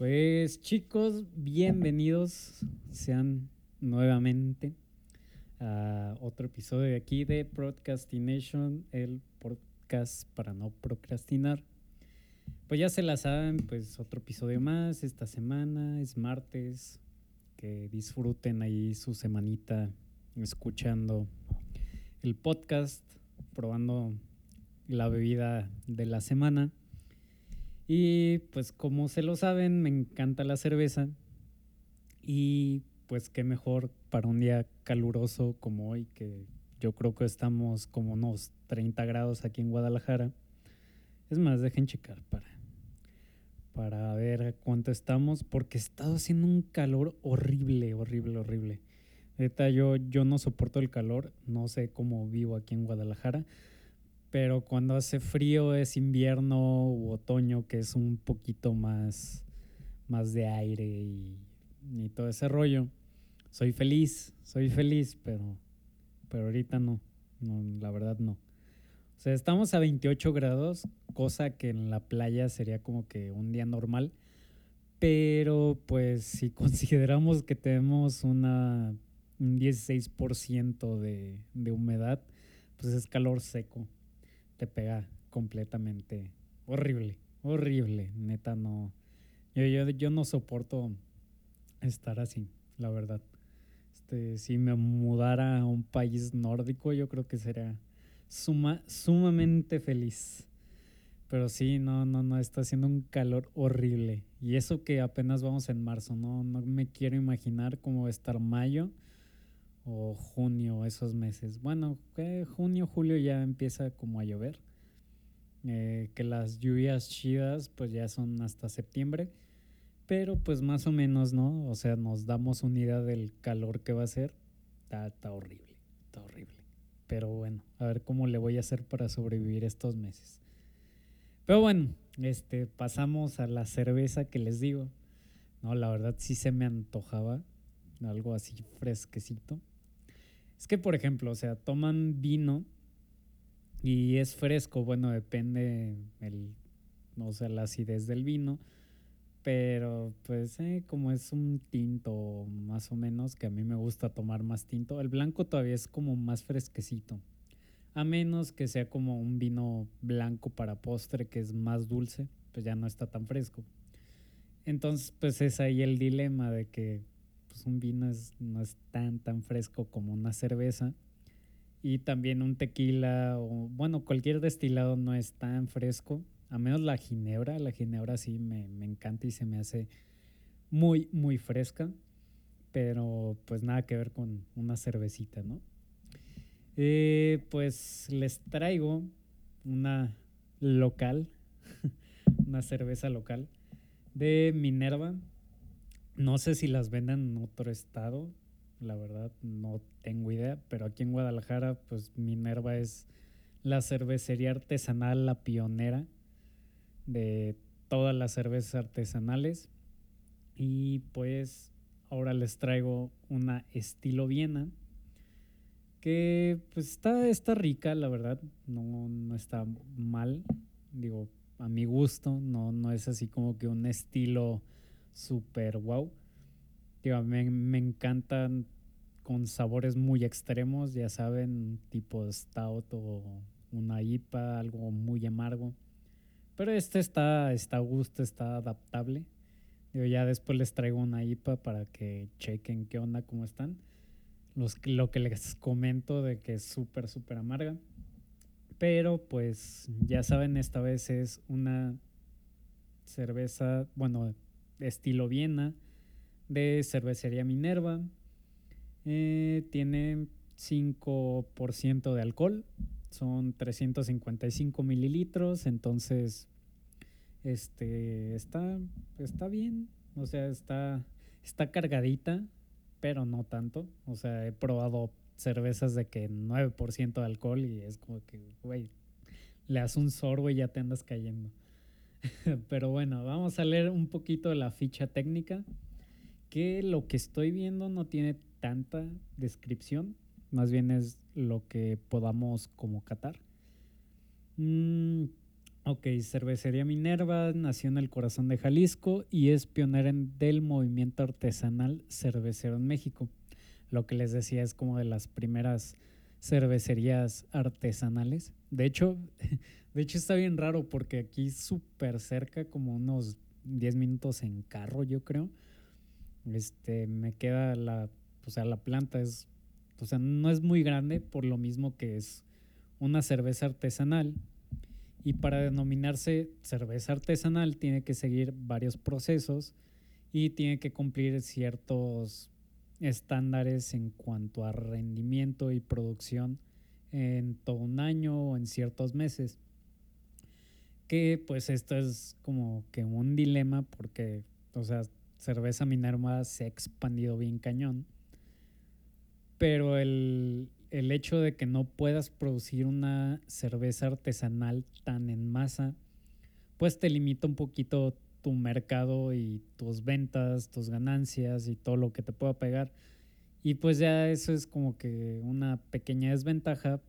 Pues chicos, bienvenidos sean nuevamente a otro episodio de aquí de Procrastination, el podcast para no procrastinar. Pues ya se la saben, pues otro episodio más esta semana, es martes, que disfruten ahí su semanita escuchando el podcast, probando la bebida de la semana. Y pues como se lo saben, me encanta la cerveza. Y pues qué mejor para un día caluroso como hoy, que yo creo que estamos como unos 30 grados aquí en Guadalajara. Es más, dejen checar para, para ver cuánto estamos, porque estado haciendo un calor horrible, horrible, horrible. Neta, yo, yo no soporto el calor, no sé cómo vivo aquí en Guadalajara pero cuando hace frío es invierno u otoño, que es un poquito más, más de aire y, todo ese rollo. Soy feliz, soy feliz, pero, pero ahorita no, no, la verdad no. O sea, estamos a 28 grados, cosa que en la playa sería como que un día normal, pero pues si consideramos que tenemos una, un 16% de, de humedad, pues es calor seco te pega completamente horrible, horrible, neta no. Yo, yo, yo no soporto estar así, la verdad. Este, si me mudara a un país nórdico, yo creo que sería suma, sumamente feliz. Pero sí, no, no, no, está haciendo un calor horrible. Y eso que apenas vamos en marzo, no, no me quiero imaginar cómo va a estar mayo o junio, esos meses. Bueno, que junio, julio ya empieza como a llover. Eh, que las lluvias chidas pues ya son hasta septiembre. Pero pues más o menos, ¿no? O sea, nos damos una idea del calor que va a ser. Está horrible, está horrible. Pero bueno, a ver cómo le voy a hacer para sobrevivir estos meses. Pero bueno, este, pasamos a la cerveza que les digo. No, la verdad sí se me antojaba algo así fresquecito. Es que, por ejemplo, o sea, toman vino y es fresco, bueno, depende el, o sea, la acidez del vino, pero pues eh, como es un tinto más o menos, que a mí me gusta tomar más tinto, el blanco todavía es como más fresquecito, a menos que sea como un vino blanco para postre que es más dulce, pues ya no está tan fresco. Entonces, pues es ahí el dilema de que pues un vino no es tan, tan fresco como una cerveza. Y también un tequila o, bueno, cualquier destilado no es tan fresco. A menos la ginebra. La ginebra sí me, encanta y se me hace muy, muy fresca. Pero pues nada que ver con una cervecita, ¿no? Eh, pues les traigo una local, una cerveza local de Minerva, no sé si las venden en otro estado, la verdad no tengo idea, pero aquí en Guadalajara, pues Minerva es la cervecería artesanal, la pionera de todas las cervezas artesanales. Y pues ahora les traigo una estilo Viena que pues está, está rica, la verdad, no, no está mal, digo, a mi gusto, no, no es así como que un estilo súper wow. Digo, me, me encantan con sabores muy extremos, ya saben, tipo stout o una IPA, algo muy amargo. Pero este está, está a gusto, está adaptable. Ya después les traigo una IPA para que chequen qué onda, cómo están. Los, lo que les comento de que es súper, súper amarga. Pero pues ya saben, esta vez es una cerveza, bueno, estilo Viena, de cervecería Minerva. Eh, tiene 5% de alcohol, son 355 mililitros, entonces este, está, está bien, o sea, está, está cargadita, pero no tanto. O sea, he probado cervezas de que 9% de alcohol y es como que, güey, le das un sorbo y ya te andas cayendo. Pero bueno, vamos a leer un poquito la ficha técnica, que lo que estoy viendo no tiene tanta descripción, más bien es lo que podamos como catar. Mm, Ok, Cervecería Minerva nació en el corazón de Jalisco y es pionera del movimiento artesanal cervecero en México. Lo que les decía es como de las primeras cervecerías artesanales. De hecho, de hecho está bien raro porque aquí súper cerca, como unos 10 minutos en carro, yo creo. Este, me queda la, o sea, la planta es, o sea, no es muy grande por lo mismo que es una cerveza artesanal y para denominarse cerveza artesanal tiene que seguir varios procesos y tiene que cumplir ciertos estándares en cuanto a rendimiento y producción en todo un año o en ciertos meses. Que pues esto es como que un dilema porque, o sea, cerveza Minerva se ha expandido bien cañón. Pero el, el hecho de que no puedas producir una cerveza artesanal tan en masa, pues te limita un poquito tu mercado y tus ventas, tus ganancias y todo lo que te pueda pegar. Y pues ya eso es como que una pequeña desventaja,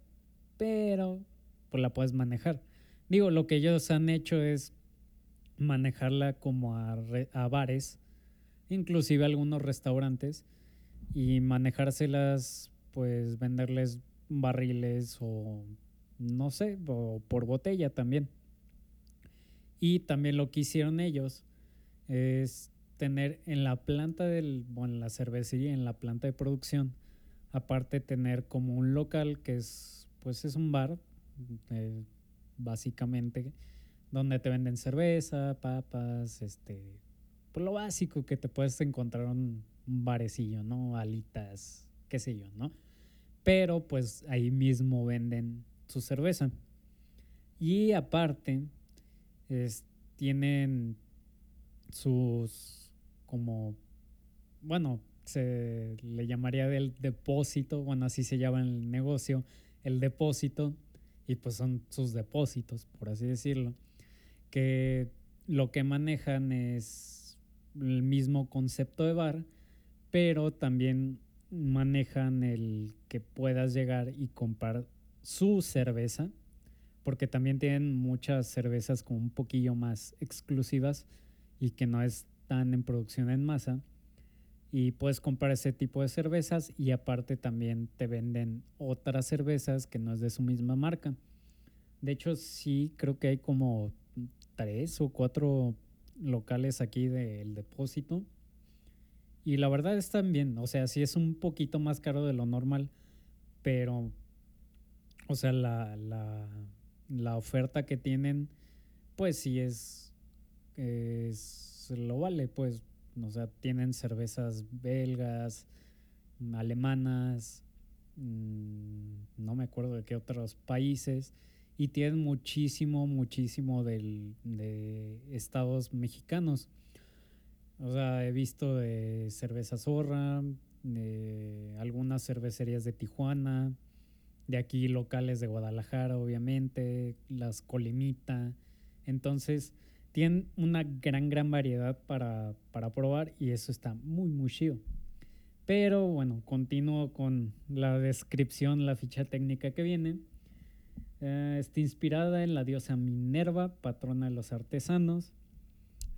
pero pues la puedes manejar. Digo, lo que ellos han hecho es manejarla como a, a bares, inclusive algunos restaurantes, y manejárselas pues venderles barriles o no sé, o por botella también. Y también lo que hicieron ellos es tener en la planta del, bueno, en la cervecería, en la planta de producción, aparte tener como un local que es, pues es un bar, eh, básicamente, donde te venden cerveza, papas, este, pues lo básico que te puedes encontrar un, un barecillo, ¿no? Alitas, qué sé yo, ¿no? Pero pues ahí mismo venden su cerveza. Y aparte, tienen sus como, bueno, se le llamaría del depósito, bueno, así se llama el negocio, el depósito, y pues son sus depósitos, por así decirlo, que lo que manejan es el mismo concepto de bar, pero también manejan el que puedas llegar y comprar su cerveza, porque también tienen muchas cervezas como un poquillo más exclusivas y que no están en producción en masa. Y puedes comprar ese tipo de cervezas y aparte también te venden otras cervezas que no es de su misma marca. De hecho, sí, creo que hay como tres o cuatro locales aquí del depósito y la verdad están bien, o sea, sí es un poquito más caro de lo normal, pero, o sea, la, la, la oferta que tienen, pues sí es, es, lo vale, pues, o sea, tienen cervezas belgas, alemanas, mm, no me acuerdo de qué otros países, y tienen muchísimo, muchísimo del, de estados mexicanos. O sea, he visto de cerveza zorra, de algunas cervecerías de Tijuana, de aquí locales de Guadalajara, obviamente, las Colimita. Entonces, tienen una gran, gran variedad para, probar y eso está muy, muy chido. Pero bueno, continúo con la descripción, la ficha técnica que viene. Eh, está inspirada en la diosa Minerva, patrona de los artesanos.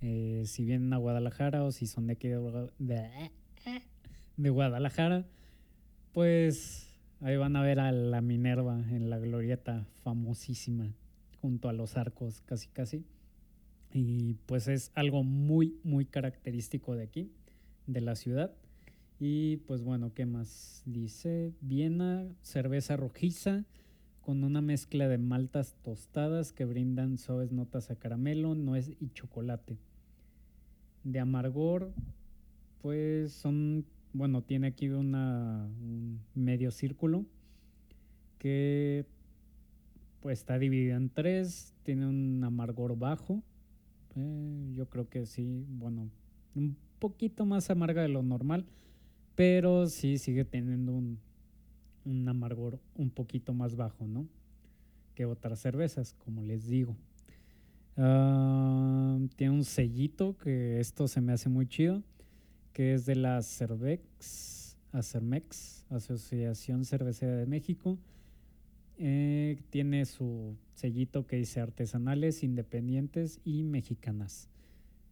Eh, si vienen a Guadalajara o si son de aquí de, Guadalajara, pues ahí van a ver a la Minerva en la glorieta famosísima junto a los arcos casi casi. Y pues es algo muy, muy característico de aquí, de la ciudad. Y pues bueno, ¿qué más? Dice Viena, cerveza rojiza con una mezcla de maltas tostadas que brindan suaves notas a caramelo, nuez y chocolate de amargor, pues son, bueno, tiene aquí una, un medio círculo que pues está dividido en tres, tiene un amargor bajo, eh, yo creo que sí, bueno, un poquito más amarga de lo normal, pero sí sigue teniendo un, un amargor un poquito más bajo, ¿no? Que otras cervezas, como les digo. Ah, tiene un sellito que esto se me hace muy chido, que es de la Cervex, Acermex, Asociación Cervecera de México. Eh, tiene su sellito que dice artesanales, independientes y mexicanas.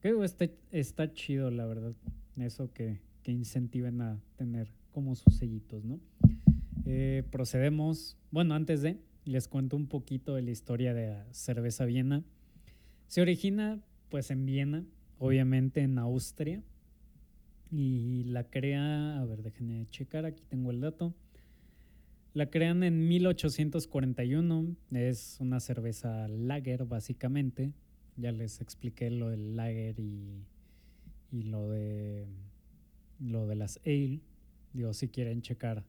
Creo que está, está chido, la verdad. Eso que, que incentiven a tener como sus sellitos, ¿no? Eh, procedemos. Bueno, antes de, les cuento un poquito de la historia de cerveza Viena. Se origina, pues, en Viena, obviamente en Austria. Y la crea, a ver, déjenme checar, aquí tengo el dato. La crean en 1841, es una cerveza lager básicamente. Ya les expliqué lo del lager y, y lo de lo de las ale. Digo, si quieren checar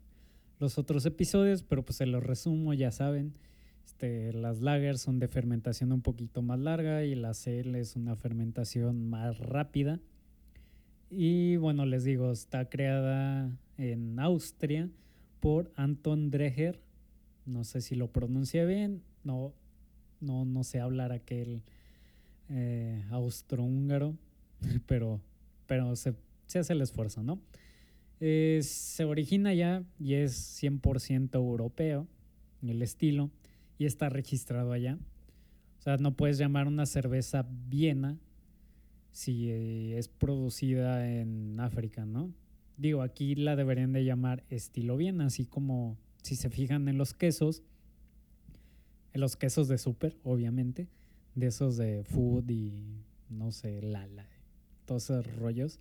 los otros episodios, pero pues se los resumo, ya saben. Este, las lagers son de fermentación un poquito más larga y la ale es una fermentación más rápida. Y bueno, les digo, está creada en Austria por Anton Dreher. No sé si lo pronuncia bien, no, no, no sé hablar aquel eh, austrohúngaro, pero, pero se, se, hace el esfuerzo, ¿no? Eh, se origina ya y es 100% europeo el estilo y está registrado allá. O sea, no puedes llamar una cerveza Viena si eh, es producida en África, ¿no? Digo, aquí la deberían de llamar estilo bien, así como si se fijan en los quesos, en los quesos de súper, obviamente, de esos de food y no sé, lala, todos esos rollos.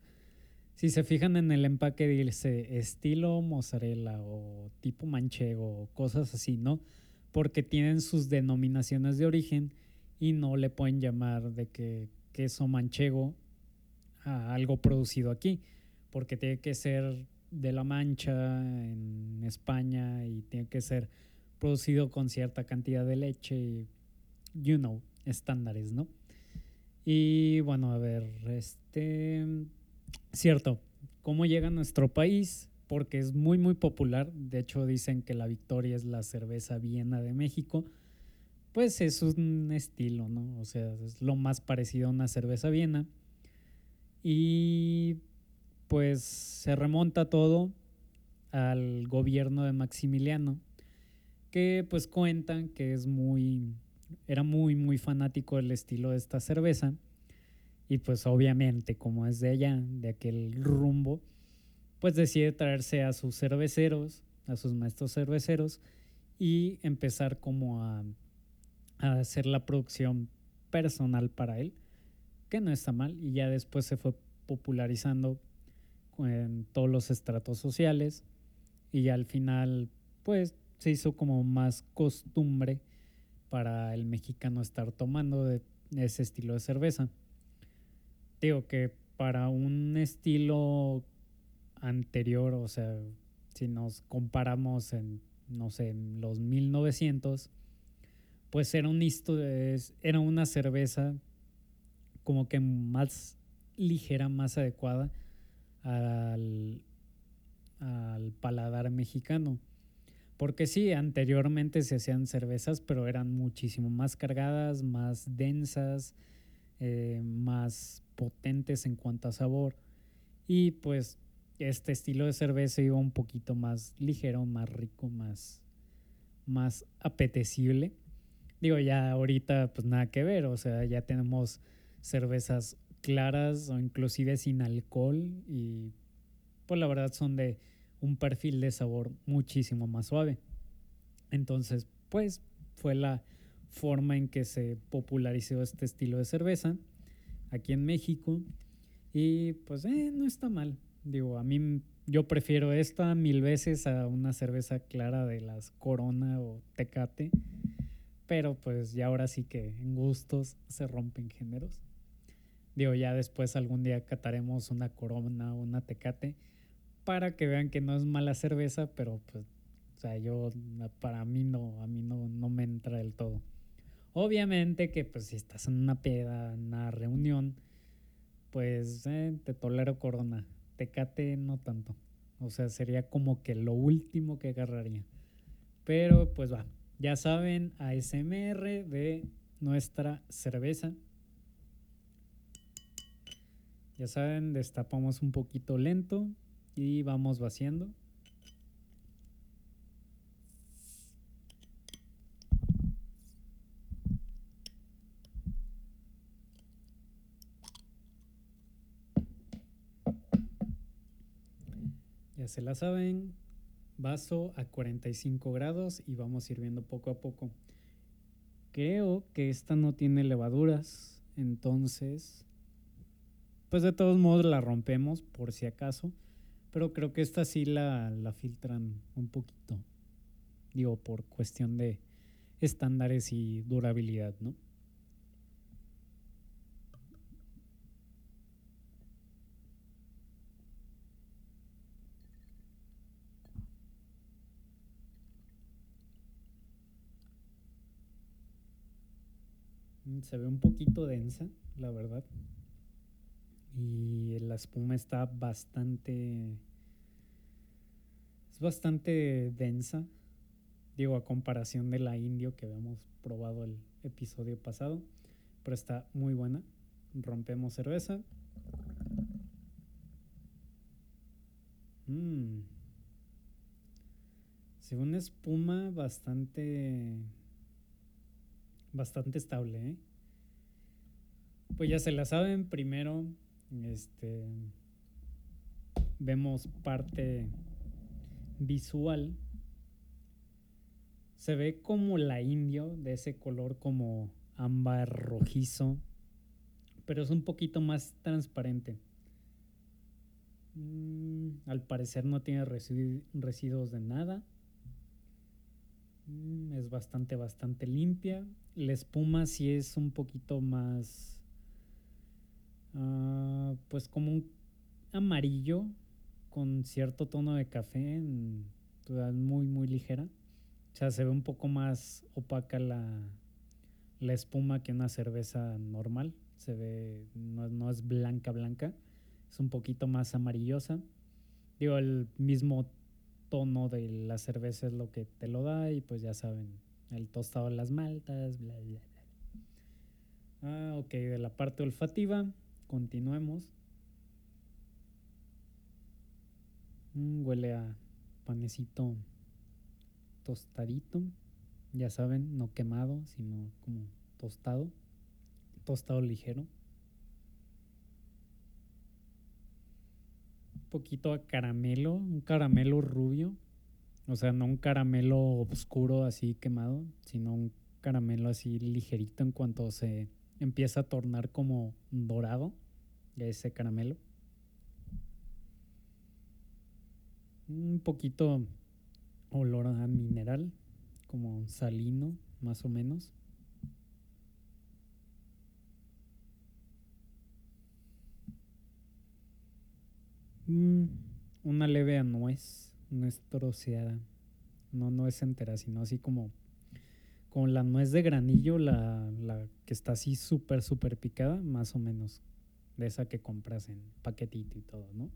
Si se fijan en el empaque dice estilo mozzarella o tipo manchego, cosas así, ¿no? Porque tienen sus denominaciones de origen y no le pueden llamar de que queso manchego a algo producido aquí porque tiene que ser de La Mancha en España y tiene que ser producido con cierta cantidad de leche you know, estándares, ¿no? Y bueno, a ver, este, cierto, ¿cómo llega a nuestro país? Porque es muy, muy popular. De hecho, dicen que la Victoria es la cerveza Viena de México. Pues es un estilo, ¿no? O sea, es lo más parecido a una cerveza Viena. Y pues se remonta todo al gobierno de Maximiliano, que pues cuentan que es muy, era muy, muy fanático del estilo de esta cerveza. Y pues obviamente, como es de allá, de aquel rumbo, pues decide traerse a sus cerveceros, a sus maestros cerveceros, y empezar como a, a hacer la producción personal para él, que no está mal, y ya después se fue popularizando en todos los estratos sociales y al final pues se hizo como más costumbre para el mexicano estar tomando de ese estilo de cerveza. Digo que para un estilo anterior, o sea, si nos comparamos en, no sé, en los 1900, pues era, un era una cerveza como que más ligera, más adecuada al, al paladar mexicano. Porque sí, anteriormente se hacían cervezas, pero eran muchísimo más cargadas, más densas, eh, más potentes en cuanto a sabor. Y pues este estilo de cerveza iba un poquito más ligero, más rico, más, más apetecible. Digo, ya ahorita pues nada que ver, o sea, ya tenemos cervezas claras o inclusive sin alcohol y pues la verdad son de un perfil de sabor muchísimo más suave. Entonces, pues fue la forma en que se popularizó este estilo de cerveza aquí en México y pues eh, no está mal. Digo, a mí yo prefiero esta mil veces a una cerveza clara de las Corona o Tecate, pero pues ya ahora sí que en gustos se rompen géneros. Digo, ya después algún día cataremos una corona o una tecate para que vean que no es mala cerveza, pero pues, o sea, yo, para mí no, a mí no, no me entra del todo. Obviamente que pues si estás en una peda, en una reunión, pues eh, te tolero corona, tecate no tanto. O sea, sería como que lo último que agarraría. Pero pues va, ya saben, ASMR de nuestra cerveza. Ya saben, destapamos un poquito lento y vamos vaciando. Ya se la saben, vaso a 45 grados y vamos sirviendo poco a poco. Creo que esta no tiene levaduras, entonces, pues de todos modos la rompemos por si acaso, pero creo que esta sí la, la filtran un poquito, digo, por cuestión de estándares y durabilidad, ¿no? Se ve un poquito densa, la verdad. Y la espuma está bastante... Es bastante densa. Digo, a comparación de la indio que habíamos probado el episodio pasado. Pero está muy buena. Rompemos cerveza. Mmm. Según espuma bastante bastante estable. ¿eh? Pues ya se la saben, primero este, vemos parte visual. Se ve como la indio, de ese color como ámbar rojizo, pero es un poquito más transparente. Mm, al parecer no tiene residuos de nada. Mm, es bastante, bastante limpia. La espuma sí es un poquito más, uh, pues como un amarillo con cierto tono de café, en, muy, muy ligera. O sea, se ve un poco más opaca la, la espuma que una cerveza normal. Se ve, no, no, es blanca, blanca. Es un poquito más amarillosa. Digo, el mismo tono de la cerveza es lo que te lo da y pues ya saben, el tostado de las maltas, bla, bla, bla. Ah, ok, de la parte olfativa, continuemos. Mm, huele a panecito tostadito, ya saben, no quemado, sino como tostado, tostado ligero. Poquito a caramelo, un caramelo rubio. O sea, no un caramelo oscuro así quemado, sino un caramelo así ligerito en cuanto se empieza a tornar como dorado ese caramelo. Un poquito olor a mineral, como salino, más o menos. Mm, una leve a nuez, nuez troceada. No nuez entera, sino así como con la nuez de granillo, la, la que está así súper, súper picada, más o menos. De esa que compras en paquetito y todo, ¿no?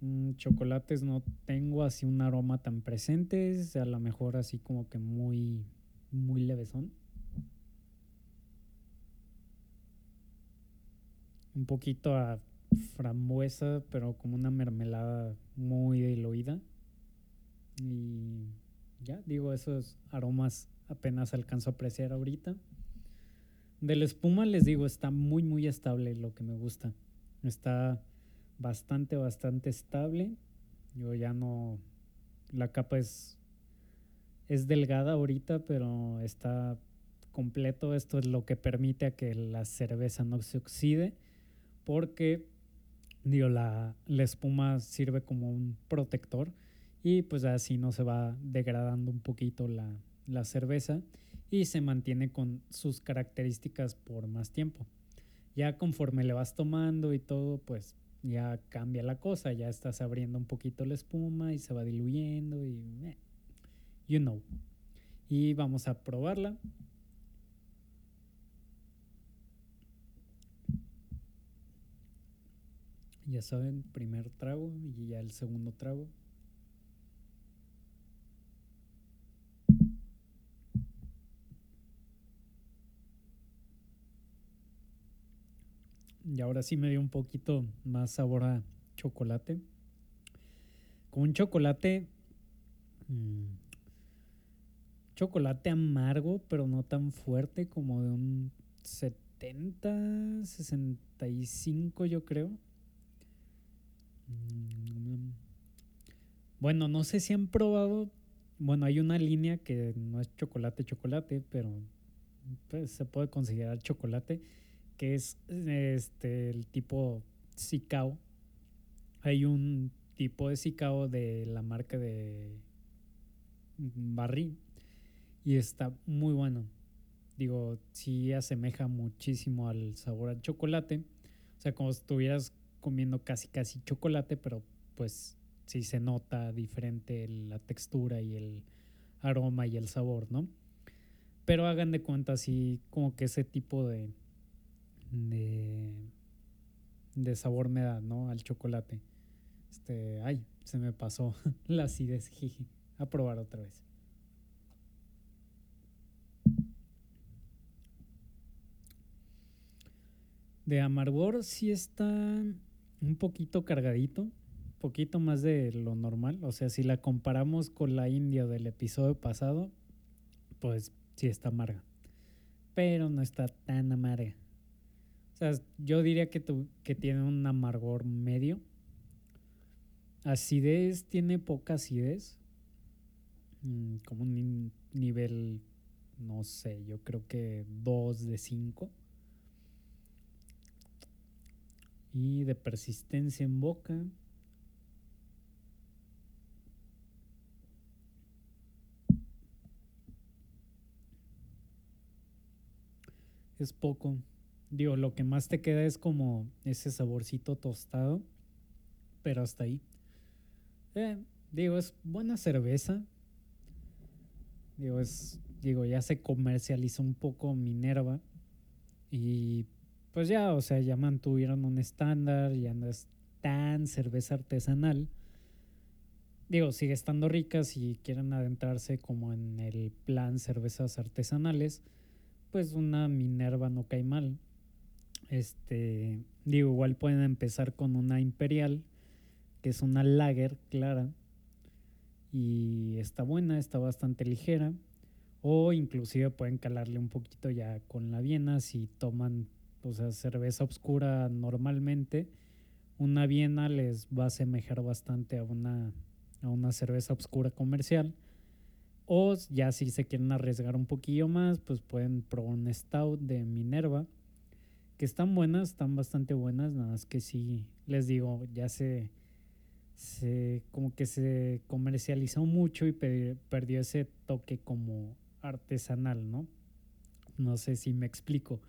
Mm, chocolates no tengo así un aroma tan presente, a lo mejor así como que muy, muy levesón. Un poquito a frambuesa, pero como una mermelada muy diluida. Y ya, digo, esos aromas apenas alcanzo a apreciar ahorita. De la espuma les digo, está muy, muy estable lo que me gusta. Está bastante, bastante estable. Yo ya no... La capa es, es delgada ahorita, pero está completo. Esto es lo que permite a que la cerveza no se oxide porque digo, la, espuma sirve como un protector y pues así no se va degradando un poquito la, la cerveza y se mantiene con sus características por más tiempo. Ya conforme le vas tomando y todo, pues ya cambia la cosa, ya estás abriendo un poquito la espuma y se va diluyendo y eh, you know. Y vamos a probarla. Ya saben, primer trago y ya el segundo trago. Y ahora sí me dio un poquito más sabor a chocolate. Con un chocolate. Mmm, chocolate amargo, pero no tan fuerte como de un 70, 65 yo creo Mm, Bueno, no sé si han probado. Bueno, hay una línea que no es chocolate, chocolate, pero pues, se puede considerar chocolate, que es este el tipo Sicao. Hay un tipo de Sicao de la marca de Barrí y está muy bueno. Digo, sí asemeja muchísimo al sabor al chocolate. O sea, como si estuvieras comiendo casi casi chocolate, pero pues sí se nota diferente la textura y el aroma y el sabor, ¿no? Pero hagan de cuenta así como que ese tipo de, de, de sabor me da, ¿no? Al chocolate. Este, ay, se me pasó la acidez. A probar otra vez. De amargor sí está un poquito cargadito, poquito más de lo normal. O sea, si la comparamos con la India del episodio pasado, pues sí está amarga. Pero no está tan amarga. O sea, yo diría que, tu, que tiene un amargor medio. Acidez tiene poca acidez. Mm, como un nivel, no sé, yo creo que 2 de 5. Y de persistencia en boca. Es poco. Digo, lo que más te queda es como ese saborcito tostado, pero hasta ahí. Eh, digo, es buena cerveza. Digo, es, digo, ya se comercializó un poco Minerva y pues ya, o sea, ya mantuvieron un estándar, ya no es tan cerveza artesanal. Digo, sigue estando rica si quieren adentrarse como en el plan cervezas artesanales, pues una Minerva no cae mal. Este, digo, igual pueden empezar con una Imperial, que es una lager clara y está buena, está bastante ligera. O inclusive pueden calarle un poquito ya con la Viena si toman o sea, cerveza oscura normalmente, una Viena les va a asemejar bastante a una, a una cerveza oscura comercial. O ya si se quieren arriesgar un poquillo más, pues pueden probar un stout de Minerva, que están buenas, están bastante buenas, nada más que sí, les digo, ya se, se como que se comercializó mucho y perdió ese toque como artesanal, ¿no? No sé si me explico.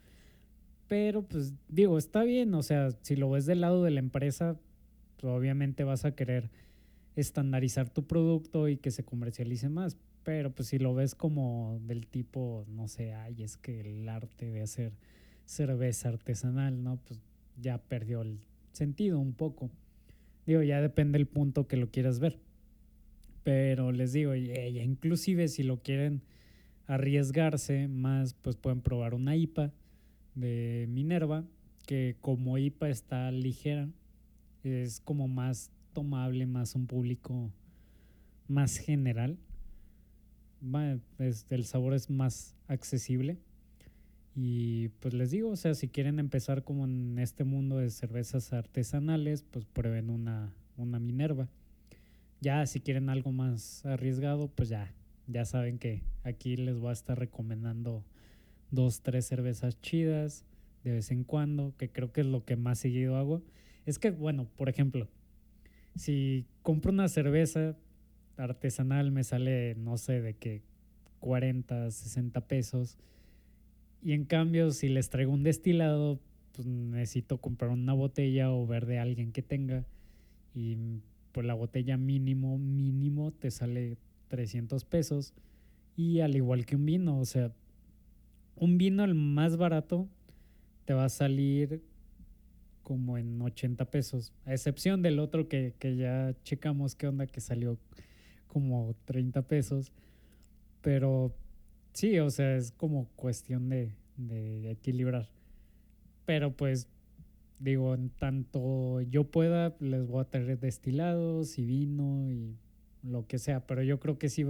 Pero pues digo, está bien, o sea, si lo ves del lado de la empresa, pues, obviamente vas a querer estandarizar tu producto y que se comercialice más. Pero pues si lo ves como del tipo, no sé, ay, es que el arte de hacer cerveza artesanal, ¿no? Pues ya perdió el sentido un poco. Digo, ya depende del punto que lo quieras ver. Pero les digo, inclusive si lo quieren arriesgarse más, pues pueden probar una IPA de Minerva, que como IPA está ligera, es como más tomable, más un público más general. el sabor es más accesible. Y pues les digo, o sea, si quieren empezar como en este mundo de cervezas artesanales, pues prueben una, una Minerva. Ya si quieren algo más arriesgado, pues ya, ya saben que aquí les voy a estar recomendando dos, tres cervezas chidas de vez en cuando, que creo que es lo que más seguido hago. Es que, bueno, por ejemplo, si compro una cerveza artesanal me sale, no sé, de que 40, 60 pesos. Y en cambio, si les traigo un destilado, pues necesito comprar una botella o ver de alguien que tenga. Y pues la botella mínimo, mínimo te sale 300 pesos. Y al igual que un vino, o sea, un vino el más barato te va a salir como en 80 pesos, a excepción del otro que, ya checamos qué onda, que salió como 30 pesos. Pero sí, o sea, es como cuestión de, de equilibrar. Pero pues digo, en tanto yo pueda, les voy a traer destilados y vino y lo que sea, pero yo creo que sí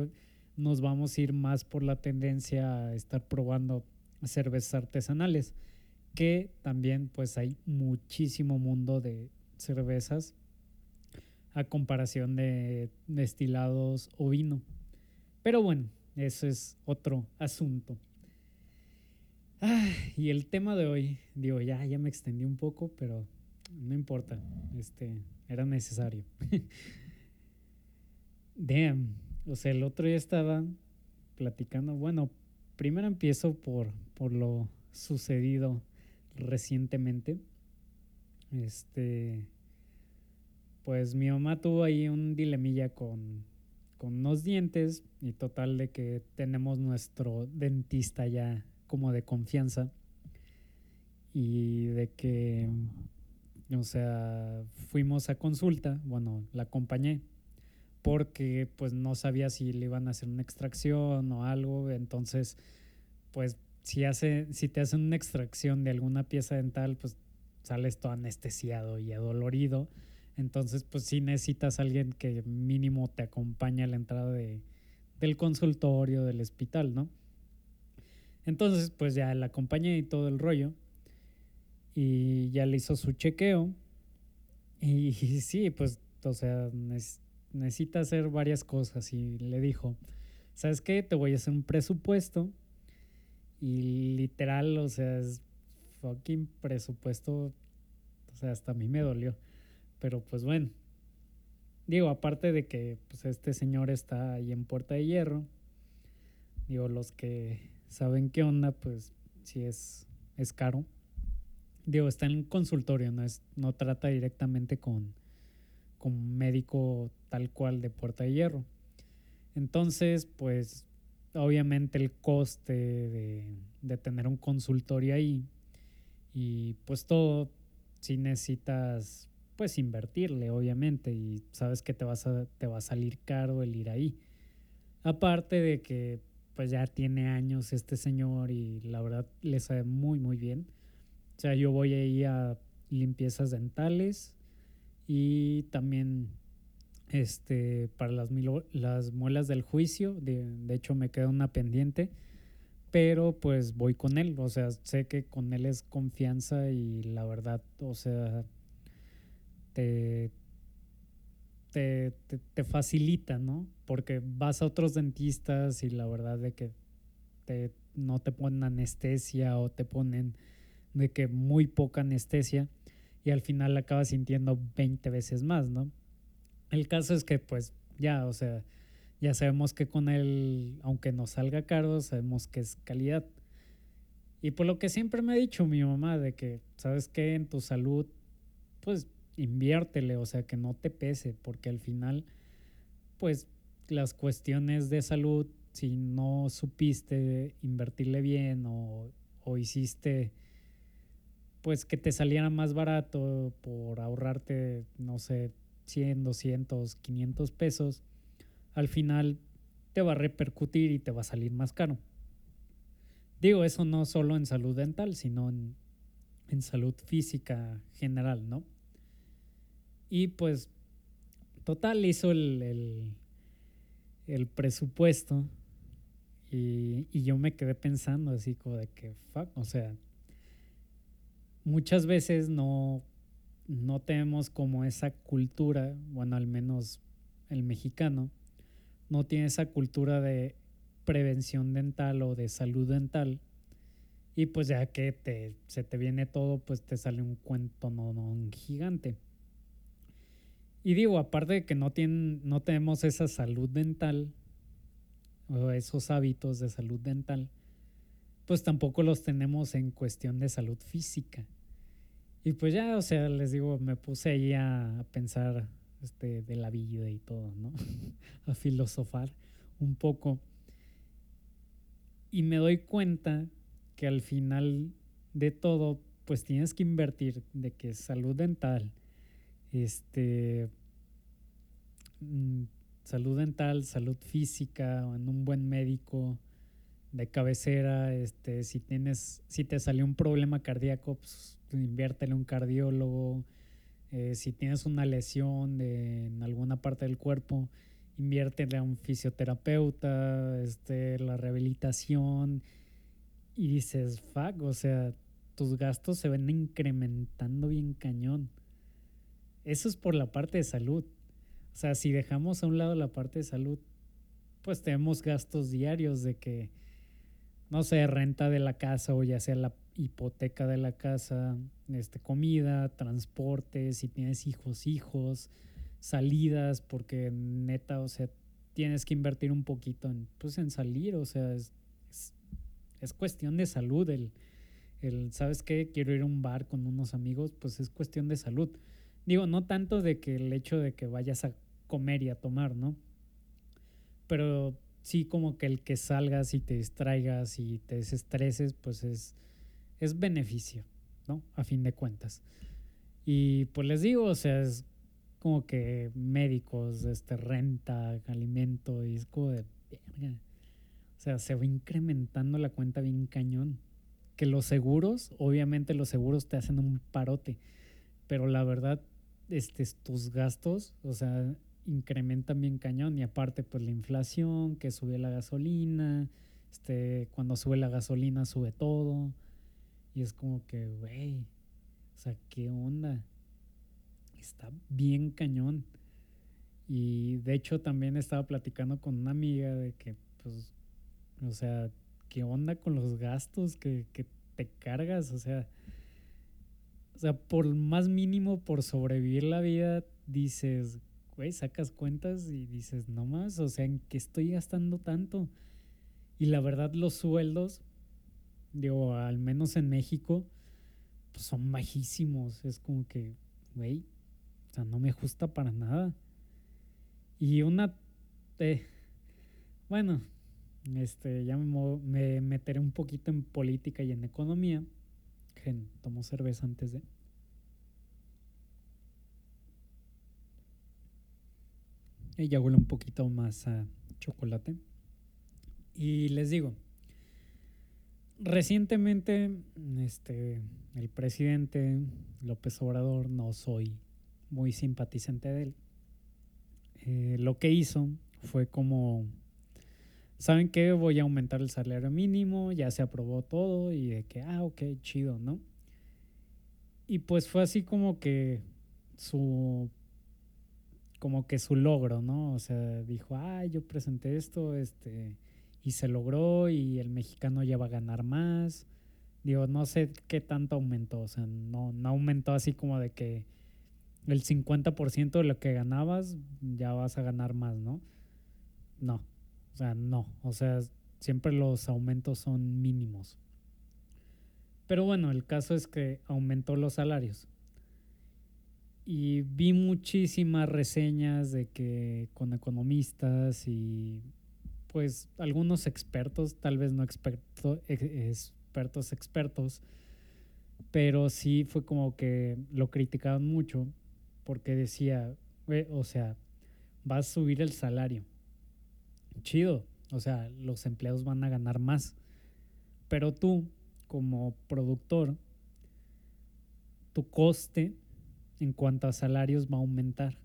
nos vamos a ir más por la tendencia a estar probando cervezas artesanales, que también pues hay muchísimo mundo de cervezas a comparación de destilados o vino. Pero bueno, eso es otro asunto. y el tema de hoy, digo, ya, ya me extendí un poco, pero no importa, este, era necesario. Damn, o sea, el otro día estaba platicando, bueno, primero empiezo por, por lo sucedido recientemente. Este, pues mi mamá tuvo ahí un dilemilla con, con unos dientes y total de que tenemos nuestro dentista ya como de confianza y de que, o sea, fuimos a consulta, bueno, la acompañé porque pues no sabía si le iban a hacer una extracción o algo, entonces pues si, hace, si te hacen una extracción de alguna pieza dental, pues sales todo anestesiado y adolorido. Entonces, pues sí necesitas a alguien que mínimo te acompañe a la entrada de, del consultorio, del hospital, ¿no? Entonces, pues ya la acompañé y todo el rollo. Y ya le hizo su chequeo. Y, sí, pues, o sea, necesita hacer varias cosas. Y le dijo, ¿sabes qué? Te voy a hacer un presupuesto. Y literal, o sea, es fucking presupuesto. O sea, hasta a mí me dolió. Pero pues bueno. Digo, aparte de que pues, este señor está ahí en Puerta de Hierro. Digo, los que saben qué onda, pues sí es, es caro. Digo, está en consultorio, no, es, no trata directamente con, con médico tal cual de Puerta de Hierro. Entonces, pues obviamente el coste de, de, tener un consultorio ahí y pues todo, si necesitas pues invertirle obviamente y sabes que te, vas a, te va a salir caro el ir ahí. Aparte de que pues ya tiene años este señor y la verdad le sabe muy muy bien. O sea, yo voy ahí a limpiezas dentales y también este para las, las muelas del juicio, de, de hecho me queda una pendiente, pero pues voy con él, o sea, sé que con él es confianza y la verdad, o sea, te, te, facilita, ¿no? Porque vas a otros dentistas y la verdad de que te, no te ponen anestesia o te ponen de que muy poca anestesia y al final acabas sintiendo 20 veces más, ¿no? El caso es que pues ya, o sea, ya sabemos que con él, aunque nos salga caro, sabemos que es calidad. Y por lo que siempre me ha dicho mi mamá, de que, ¿sabes qué? En tu salud, pues inviértele, o sea, que no te pese, porque al final, pues las cuestiones de salud, si no supiste invertirle bien o, o hiciste, pues que te saliera más barato por ahorrarte, no sé, 100, 200, 500 pesos, al final te va a repercutir y te va a salir más caro. Digo, eso no solo en salud dental, sino en, en salud física general, ¿no? Y pues, total, hizo el, el, presupuesto y, y, yo me quedé pensando así como de que, fuck, o sea, muchas veces no, no tenemos como esa cultura, bueno, al menos el mexicano, no tiene esa cultura de prevención dental o de salud dental. Y pues ya que te, se te viene todo, pues te sale un cuento no, gigante. Y digo, aparte de que no, tienen, no tenemos esa salud dental o esos hábitos de salud dental, pues tampoco los tenemos en cuestión de salud física. Y pues ya, o sea, les digo, me puse ahí a, pensar este, de la vida y todo, ¿no? a filosofar un poco. Y me doy cuenta que al final de todo, pues tienes que invertir de que salud dental, este, mm, salud dental, salud física, en un buen médico de cabecera, este, si tienes, si te salió un problema cardíaco, pues inviértele un cardiólogo, eh, si tienes una lesión en alguna parte del cuerpo, inviértele a un fisioterapeuta, este, la rehabilitación, y dices, fuck, o sea, tus gastos se ven incrementando bien cañón. Eso es por la parte de salud. O sea, si dejamos a un lado la parte de salud, pues tenemos gastos diarios de que, no sé, renta de la casa o ya sea la hipoteca de la casa, este, comida, transporte, si tienes hijos, hijos, salidas, porque neta, o sea, tienes que invertir un poquito en, pues, en salir, o sea, es, es, cuestión de salud el, el, ¿sabes qué? Quiero ir a un bar con unos amigos, pues es cuestión de salud. Digo, no tanto de que el hecho de que vayas a comer y a tomar, ¿no? Pero sí como que el que salgas y te distraigas y te desestreses, pues es, es beneficio, ¿no? A fin de cuentas. Y pues les digo, o sea, es como que médicos, este, renta, alimento, y es como de, o sea, se va incrementando la cuenta bien cañón. Que los seguros, obviamente los seguros te hacen un parote, pero la verdad, este, tus gastos, o sea, incrementan bien cañón y aparte pues la inflación, que sube la gasolina, este, cuando sube la gasolina sube todo y es como que, güey, o sea, ¿qué onda? Está bien cañón. Y de hecho también estaba platicando con una amiga de que, pues, o sea, ¿qué onda con los gastos que, que te cargas? O sea, o sea, por más mínimo, por sobrevivir la vida, dices, güey, sacas cuentas y dices, no más, o sea, ¿en qué estoy gastando tanto? Y la verdad, los sueldos, digo, al menos en México, pues son bajísimos. Es como que, güey, o sea, no me ajusta para nada. Y una, eh, bueno, este, ya me, me, meteré un poquito en política y en economía. Gen, tomo cerveza antes de. Ella huele un poquito más a chocolate. Y les digo, recientemente este, el presidente López Obrador, no soy muy simpatizante de él, eh, lo que hizo fue como, ¿saben qué? Voy a aumentar el salario mínimo, ya se aprobó todo y de que, ah, ok, chido, ¿no? Y pues fue así como que su como que su logro, ¿no? O sea, dijo, ah, yo presenté esto, este, y se logró y el mexicano ya va a ganar más. Digo, no sé qué tanto aumentó, o sea, no, no aumentó así como de que el 50% de lo que ganabas ya vas a ganar más, ¿no? No, o sea, no, o sea, siempre los aumentos son mínimos. Pero bueno, el caso es que aumentó los salarios y vi muchísimas reseñas de que con economistas y pues algunos expertos, tal vez no expertos expertos expertos, pero sí fue como que lo criticaban mucho porque decía, o sea, va a subir el salario. Chido, o sea, los empleados van a ganar más. Pero tú, como productor, tu coste en cuanto a salarios va a aumentar.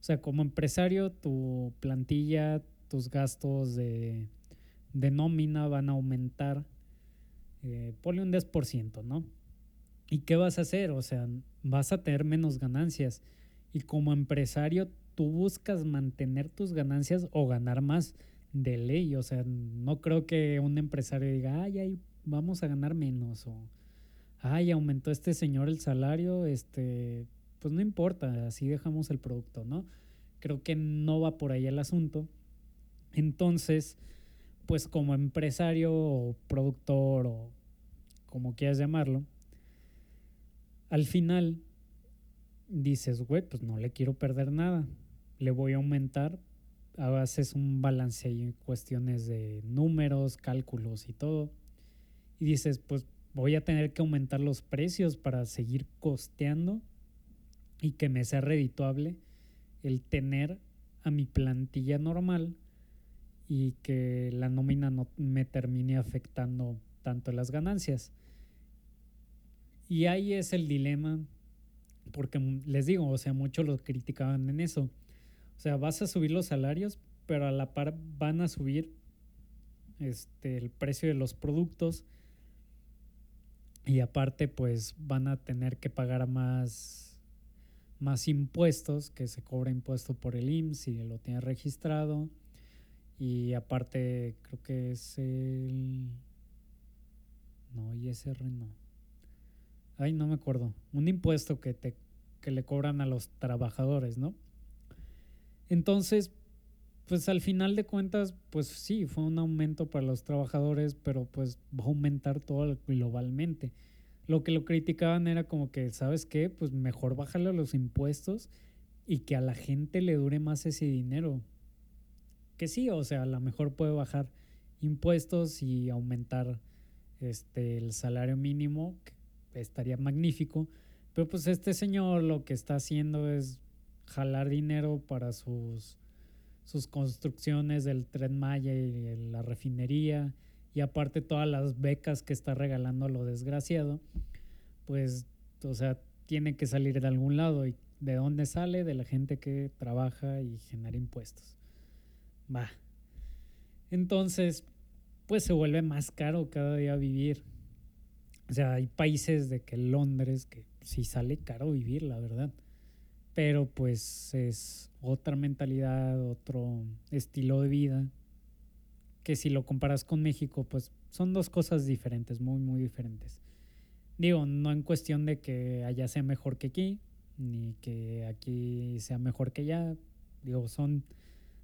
O sea, como empresario, tu plantilla, tus gastos de, nómina van a aumentar, eh, ponle un 10%, ¿no? ¿Y qué vas a hacer? O sea, vas a tener menos ganancias. Y como empresario, tú buscas mantener tus ganancias o ganar más de ley. O sea, no creo que un empresario diga, ay, ay, vamos a ganar menos. O, ay, aumentó este señor el salario, este, pues no importa, así dejamos el producto, ¿no? Creo que no va por ahí el asunto. Entonces, pues como empresario o productor o como quieras llamarlo, al final dices, güey, pues no le quiero perder nada, le voy a aumentar, haces un balance y cuestiones de números, cálculos y todo, y dices, pues voy a tener que aumentar los precios para seguir costeando y que me sea redituable el tener a mi plantilla normal y que la nómina no me termine afectando tanto las ganancias. Y ahí es el dilema, porque les digo, o sea, muchos lo criticaban en eso. O sea, vas a subir los salarios, pero a la par van a subir este, el precio de los productos y aparte pues van a tener que pagar más más impuestos, que se cobra impuesto por el IMSS si lo tiene registrado. Y aparte, creo que es el. No, ISR no. Ay, no me acuerdo. Un impuesto que, te, que le cobran a los trabajadores, ¿no? Entonces, pues al final de cuentas, pues sí, fue un aumento para los trabajadores, pero pues va a aumentar todo globalmente. Lo que lo criticaban era como que, ¿sabes qué? Pues mejor bájale los impuestos y que a la gente le dure más ese dinero. Que sí, o sea, a lo mejor puede bajar impuestos y aumentar este el salario mínimo, que estaría magnífico, pero pues este señor lo que está haciendo es jalar dinero para sus sus construcciones del tren Maya y la refinería y aparte todas las becas que está regalando a lo desgraciado, pues, o sea, tiene que salir de algún lado. ¿Y de dónde sale? De la gente que trabaja y genera impuestos. Va. Entonces, pues se vuelve más caro cada día vivir. O sea, hay países de que Londres, que sí sale caro vivir, la verdad pero pues es otra mentalidad, otro estilo de vida, que si lo comparas con México, pues son dos cosas diferentes, muy, muy diferentes. Digo, no en cuestión de que allá sea mejor que aquí, ni que aquí sea mejor que allá, digo, son,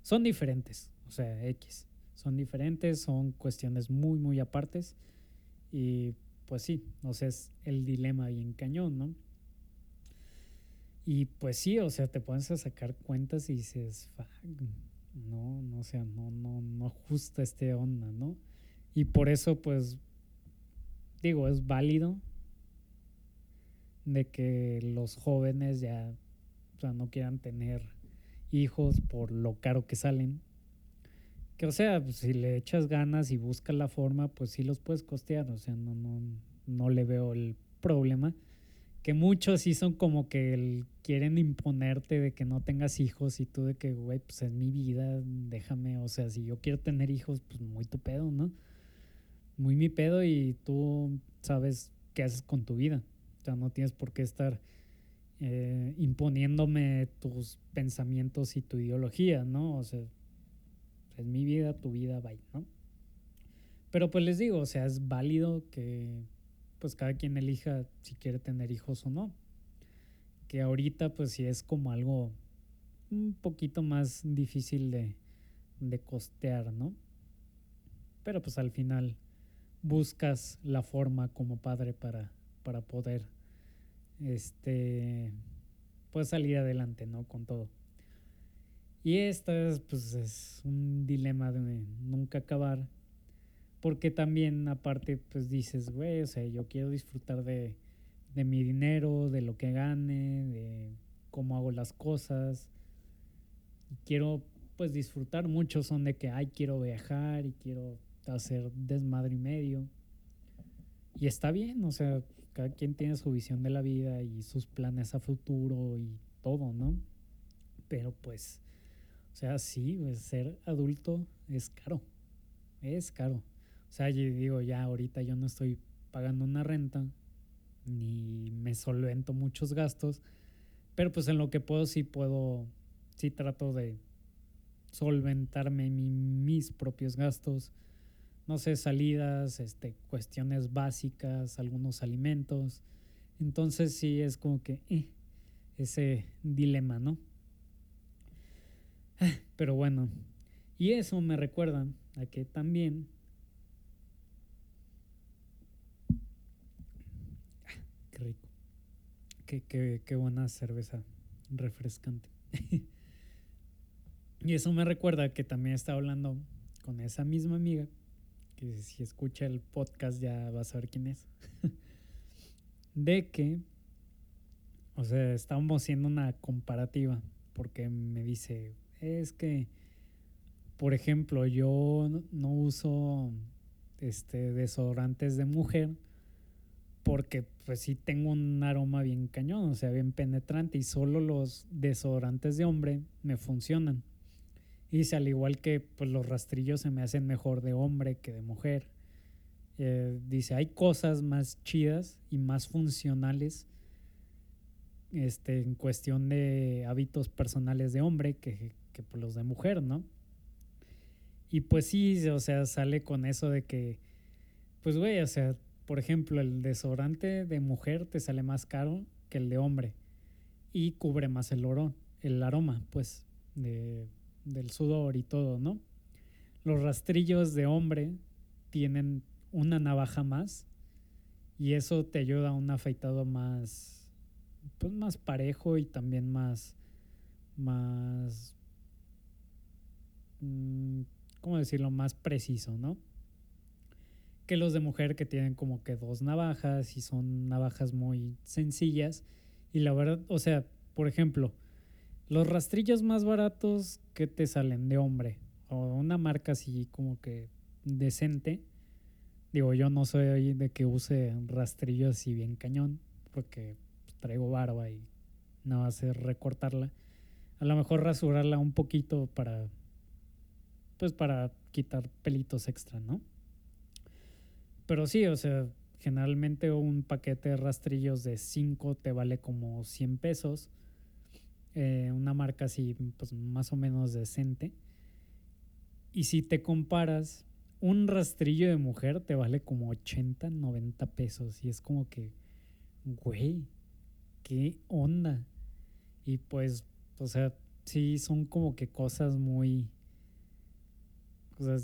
son diferentes, o sea, X, son diferentes, son cuestiones muy, muy apartes, y pues sí, o sea, es el dilema bien cañón, ¿no? Y pues sí, o sea, te pones a sacar cuentas y dices, no, no, o sea, no, no, no justa este onda, ¿no? Y por eso, pues, digo, es válido de que los jóvenes ya, o sea, no quieran tener hijos por lo caro que salen. Que, o sea, pues, si le echas ganas y buscas la forma, pues sí los puedes costear, o sea, no, no, no le veo el problema que muchos sí son como que el, quieren imponerte de que no tengas hijos y tú de que, güey, pues es mi vida, déjame, o sea, si yo quiero tener hijos, pues muy tu pedo, ¿no? Muy mi pedo y tú sabes qué haces con tu vida. O sea, no tienes por qué estar eh, imponiéndome tus pensamientos y tu ideología, ¿no? O sea, es mi vida, tu vida, bye, ¿no? Pero pues les digo, o sea, es válido que pues cada quien elija si quiere tener hijos o no. Que ahorita pues sí es como algo un poquito más difícil de, de costear, ¿no? Pero pues al final buscas la forma como padre para, para poder este pues salir adelante, ¿no? Con todo. Y esta es, pues, es un dilema de nunca acabar porque también aparte pues dices, güey, o sea, yo quiero disfrutar de, de mi dinero, de lo que gane, de cómo hago las cosas. Y quiero pues disfrutar. Muchos son de que, ay, quiero viajar y quiero hacer desmadre y medio. Y está bien, o sea, cada quien tiene su visión de la vida y sus planes a futuro y todo, ¿no? Pero pues, o sea, sí, ser adulto es caro. Es caro. O sea, yo digo, ya ahorita yo no estoy pagando una renta, ni me solvento muchos gastos, pero pues en lo que puedo sí puedo, sí trato de solventarme mis propios gastos, no sé, salidas, este, cuestiones básicas, algunos alimentos. Entonces sí es como que eh, ese dilema, ¿no? Pero bueno, y eso me recuerda a que también rico. Qué, buena cerveza refrescante. y eso me recuerda que también estaba hablando con esa misma amiga, si escucha el podcast ya va a saber quién es, de que, o sea, estábamos haciendo una comparativa, porque me dice, es que, por ejemplo, yo no uso este desodorantes de mujer, porque pues sí tengo un aroma bien cañón, o sea, bien penetrante y solo los desodorantes de hombre me funcionan. Y dice, al igual que pues los rastrillos se me hacen mejor de hombre que de mujer. Eh, dice, hay cosas más chidas y más funcionales este, en cuestión de hábitos personales de hombre que, que por los de mujer, ¿no? Y pues sí, o sea, sale con eso de que, pues güey, o sea, por ejemplo, el desodorante de mujer te sale más caro que el de hombre y cubre más el oro, el aroma, pues, de, del sudor y todo, ¿no? Los rastrillos de hombre tienen una navaja más y eso te ayuda a un afeitado más, pues más parejo y también más, más, mm, ¿cómo decirlo? Más preciso, ¿no? Que los de mujer que tienen como que dos navajas y son navajas muy sencillas y la verdad, o sea, por ejemplo, los rastrillos más baratos que te salen de hombre o una marca así como que decente. Digo, yo no soy de que use rastrillos así bien cañón porque traigo barba y no va a ser recortarla. A lo mejor rasurarla un poquito para pues para quitar pelitos extra, ¿no? Pero sí, o sea, generalmente un paquete de rastrillos de 5 te vale como 100 pesos. Eh, una marca así, pues más o menos decente. Y si te comparas, un rastrillo de mujer te vale como 80, 90 pesos. Y es como que, güey, qué onda. Y pues, o sea, sí son como que cosas muy... O sea,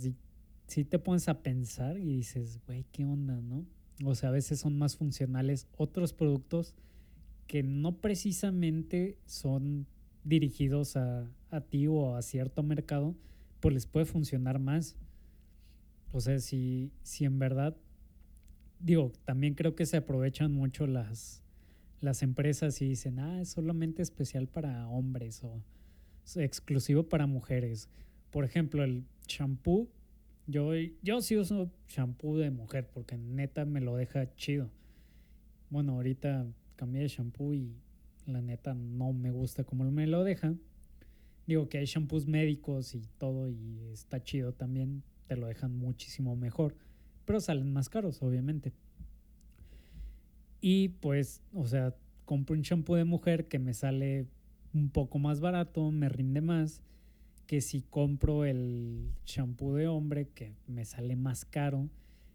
sí, te pones a pensar y dices, güey, qué onda, ¿no? O sea, a veces son más funcionales otros productos que no precisamente son dirigidos a, a ti o a cierto mercado, pues les puede funcionar más. O sea, si, si en verdad, digo, también creo que se aprovechan mucho las, las empresas y dicen, ah, es solamente especial para hombres o exclusivo para mujeres. Por ejemplo, el shampoo, yo, yo sí uso shampoo de mujer porque neta me lo deja chido. Bueno, ahorita cambié de shampoo y la neta no me gusta como me lo dejan. Digo que hay shampoos médicos y todo y está chido también, te lo dejan muchísimo mejor, pero salen más caros, obviamente. Y pues, o sea, compro un shampoo de mujer que me sale un poco más barato, me rinde más que si compro el shampoo de hombre que me sale más caro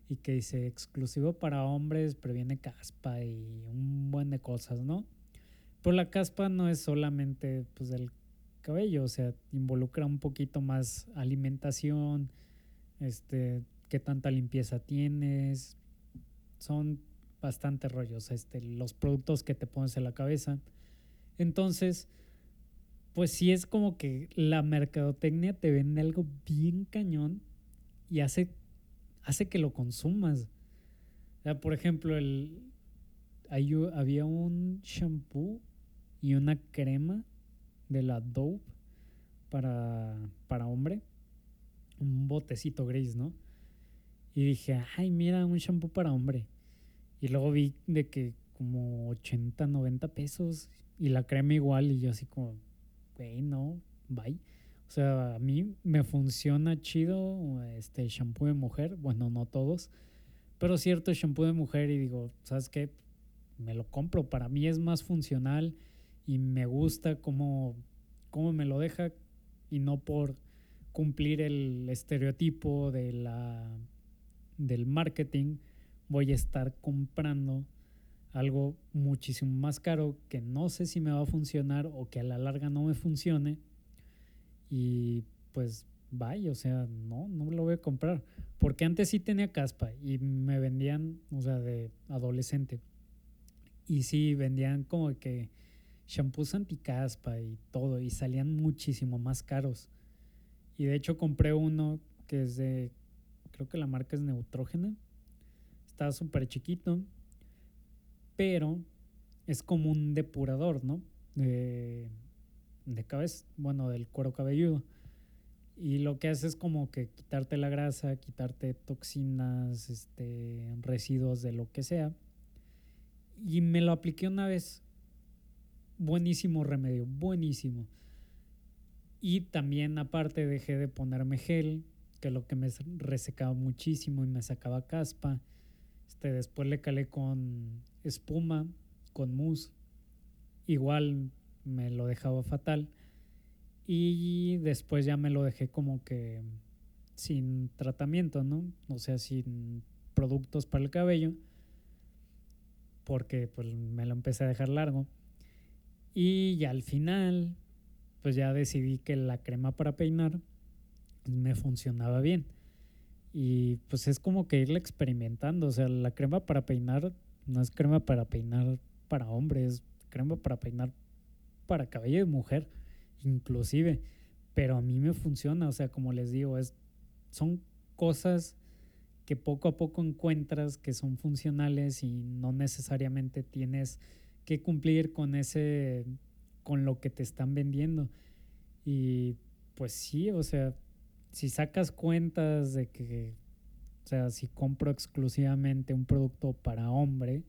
y que dice exclusivo para hombres, previene caspa y un buen de cosas, ¿no? Pero la caspa no es solamente pues del cabello, o sea, involucra un poquito más alimentación, este, qué tanta limpieza tienes, son bastante rollos, este, los productos que te pones en la cabeza. Entonces, pues sí es como que la mercadotecnia te vende algo bien cañón y hace, hace que lo consumas. Por ejemplo, el, había un shampoo y una crema de la Dove para, para hombre. Un botecito gris, ¿no? Y dije, ay, mira, un shampoo para hombre. Y luego vi de que como 80, 90 pesos. Y la crema igual. Y yo así como, güey, no, bye. O sea, a mí me funciona chido este shampoo de mujer. Bueno, no todos. Pero cierto shampoo de mujer. Y digo, ¿sabes qué? Me lo compro. Para mí es más funcional y me gusta cómo, cómo me lo deja y no por cumplir el estereotipo de la, del marketing voy a estar comprando algo muchísimo más caro que no sé si me va a funcionar o que a la larga no me funcione y pues vaya, o sea, no, no lo voy a comprar. Porque antes sí tenía caspa y me vendían, o sea, de adolescente. Y sí, vendían como que shampoos anticaspa y todo, y salían muchísimo más caros. Y de hecho compré uno que es de, creo que la marca es Neutrógena. Está súper chiquito, pero es como un depurador, ¿no? De, de cabeza, bueno, del cuero cabelludo. Y lo que hace es como que quitarte la grasa, quitarte toxinas, este, residuos de lo que sea. Y me lo apliqué una vez buenísimo remedio, buenísimo. Y también aparte dejé de ponerme gel, que lo que me resecaba muchísimo y me sacaba caspa. Este, después le calé con espuma, con mousse. igual me lo dejaba fatal. Y después ya me lo dejé como que sin tratamiento, ¿no? O sea, sin productos para el cabello. Porque pues me lo empecé a dejar largo. Y ya al final, pues ya decidí que la crema para peinar me funcionaba bien. Y pues es como que irla experimentando. O sea, la crema para peinar no es crema para peinar para hombres, es crema para peinar para cabello de mujer, inclusive. Pero a mí me funciona. O sea, como les digo, es, son cosas que poco a poco encuentras que son funcionales y no necesariamente tienes que cumplir con ese, con lo que te están vendiendo. Y pues sí, o sea, si sacas cuentas de que, o sea, si compro exclusivamente un producto para hombre,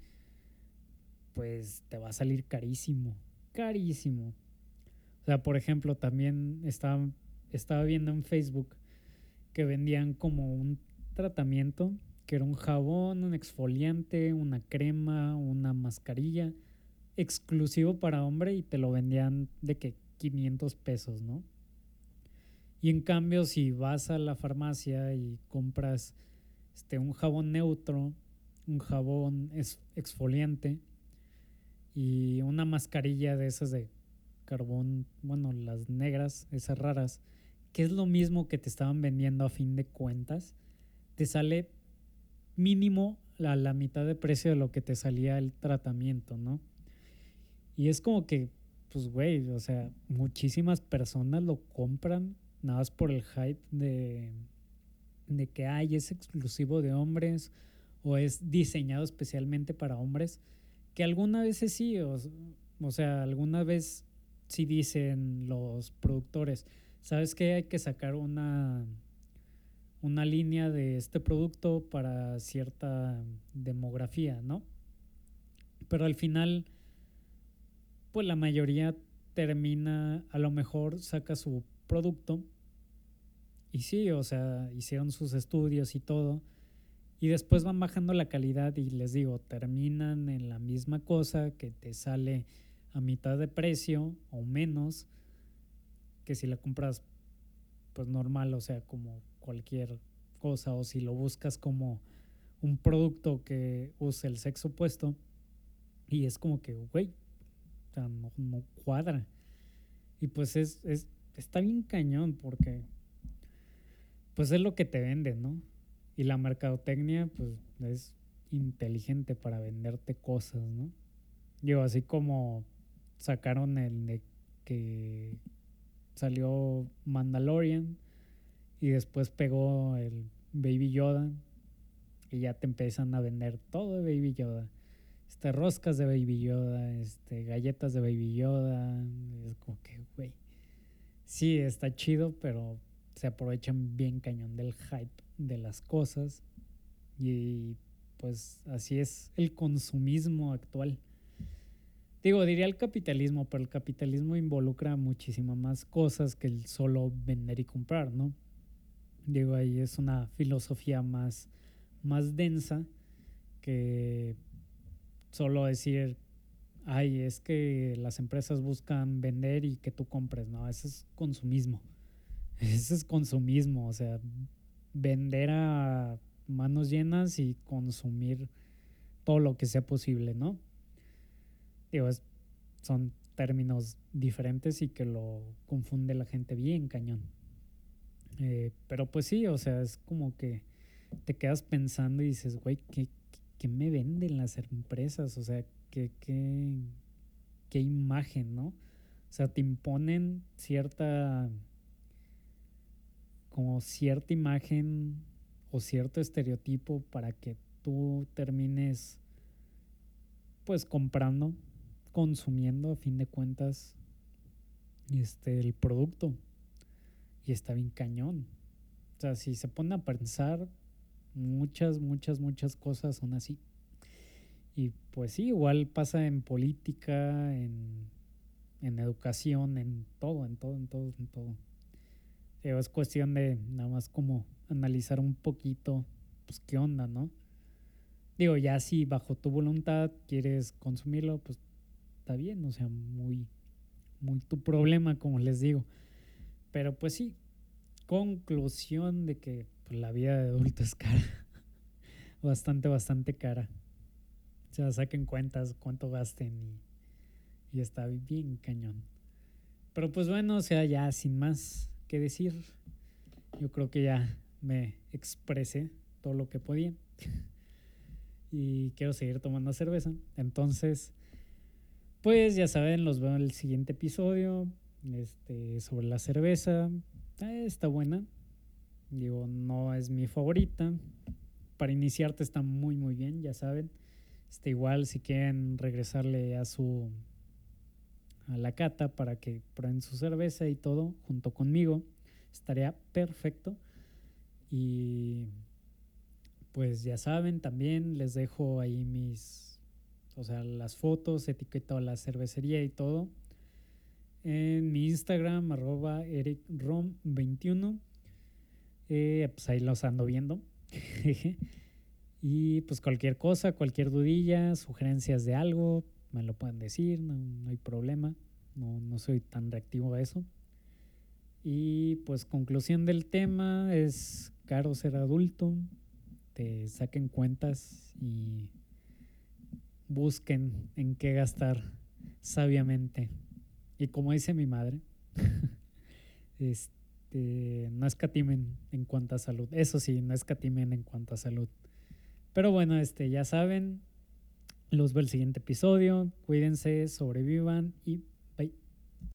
pues te va a salir carísimo, carísimo. O sea, por ejemplo, también estaba, estaba viendo en Facebook que vendían como un tratamiento, que era un jabón, un exfoliante, una crema, una mascarilla, exclusivo para hombre y te lo vendían de que 500 pesos, ¿no? Y en cambio, si vas a la farmacia y compras este, un jabón neutro, un jabón exfoliante y una mascarilla de esas de carbón, bueno, las negras, esas raras, que es lo mismo que te estaban vendiendo a fin de cuentas, te sale mínimo a la mitad de precio de lo que te salía el tratamiento, ¿no? Y es como que, pues, güey, o sea, muchísimas personas lo compran nada más por el hype de, de que hay es exclusivo de hombres o es diseñado especialmente para hombres, que alguna vez sí, o, o sea, alguna vez sí dicen los productores, ¿sabes qué? Hay que sacar una, una línea de este producto para cierta demografía, ¿no? Pero al final, pues la mayoría termina, a lo mejor saca su producto y sí, o sea, hicieron sus estudios y todo. Y después van bajando la calidad y les digo, terminan en la misma cosa que te sale a mitad de precio o menos que si la compras pues normal, o sea, como cualquier cosa o si lo buscas como un producto que use el sexo opuesto y es como que, güey, o sea, no, no cuadra. Y pues es, es, está bien cañón porque pues es lo que te venden, ¿no? Y la mercadotecnia, pues es inteligente para venderte cosas, ¿no? Digo, así como sacaron el de que salió Mandalorian y después pegó el Baby Yoda y ya te empiezan a vender todo de Baby Yoda. Este, roscas de Baby Yoda, este, galletas de Baby Yoda. Es como que, güey. Sí, está chido, pero se aprovechan bien cañón del hype de las cosas y pues así es el consumismo actual. Digo, diría el capitalismo, pero el capitalismo involucra muchísimas más cosas que el solo vender y comprar, ¿no? Digo, ahí es una filosofía más, más densa que solo decir, ay, es que las empresas buscan vender y que tú compres, ¿no? Ese es consumismo. Ese es consumismo, o sea, vender a manos llenas y consumir todo lo que sea posible, ¿no? Digo, son términos diferentes y que lo confunde la gente bien cañón. Eh, pero pues sí, o sea, es como que te quedas pensando y dices, güey, ¿qué, ¿qué, me venden las empresas? O sea, ¿qué, qué, qué imagen, no? O sea, te imponen cierta como cierta imagen o cierto estereotipo para que tú termines pues comprando, consumiendo a fin de cuentas este el producto y está bien cañón. O sea, si se pone a pensar muchas muchas muchas cosas son así. Y pues sí, igual pasa en política, en, en educación, en todo, en todo, en todo, en todo es cuestión de nada más como analizar un poquito, pues qué onda, ¿no? Digo, ya si bajo tu voluntad quieres consumirlo, pues está bien, o sea, muy, muy tu problema, como les digo. Pero pues sí, conclusión de que pues, la vida de adulto es cara. bastante, bastante cara. O sea, saquen cuentas cuánto gasten y, y está bien cañón. Pero pues bueno, o sea, ya sin más decir, yo creo que ya me expresé todo lo que podía. y quiero seguir tomando cerveza. Entonces, pues ya saben, los veo en el siguiente episodio. Este, sobre la cerveza. Eh, está buena. Digo, no es mi favorita. Para iniciarte está muy muy bien, ya saben. Este, igual si quieren regresarle a su a la cata para que prueben su cerveza y todo junto conmigo, estaría perfecto. Y pues ya saben, también les dejo ahí mis, o sea, las fotos, etiqueto la cervecería y todo en mi Instagram, arroba ericrom21. Eh, pues ahí los ando viendo. y pues cualquier cosa, cualquier dudilla, sugerencias de algo, me lo pueden decir, no, hay problema. No, no soy tan reactivo a eso. Y pues conclusión del tema es caro ser adulto. Te saquen cuentas y busquen en qué gastar sabiamente. Y como dice mi madre, este, no escatimen en cuanto a salud. Eso sí, no escatimen en cuanto a salud. Pero bueno, este, ya saben, los veo el siguiente episodio. Cuídense, sobrevivan y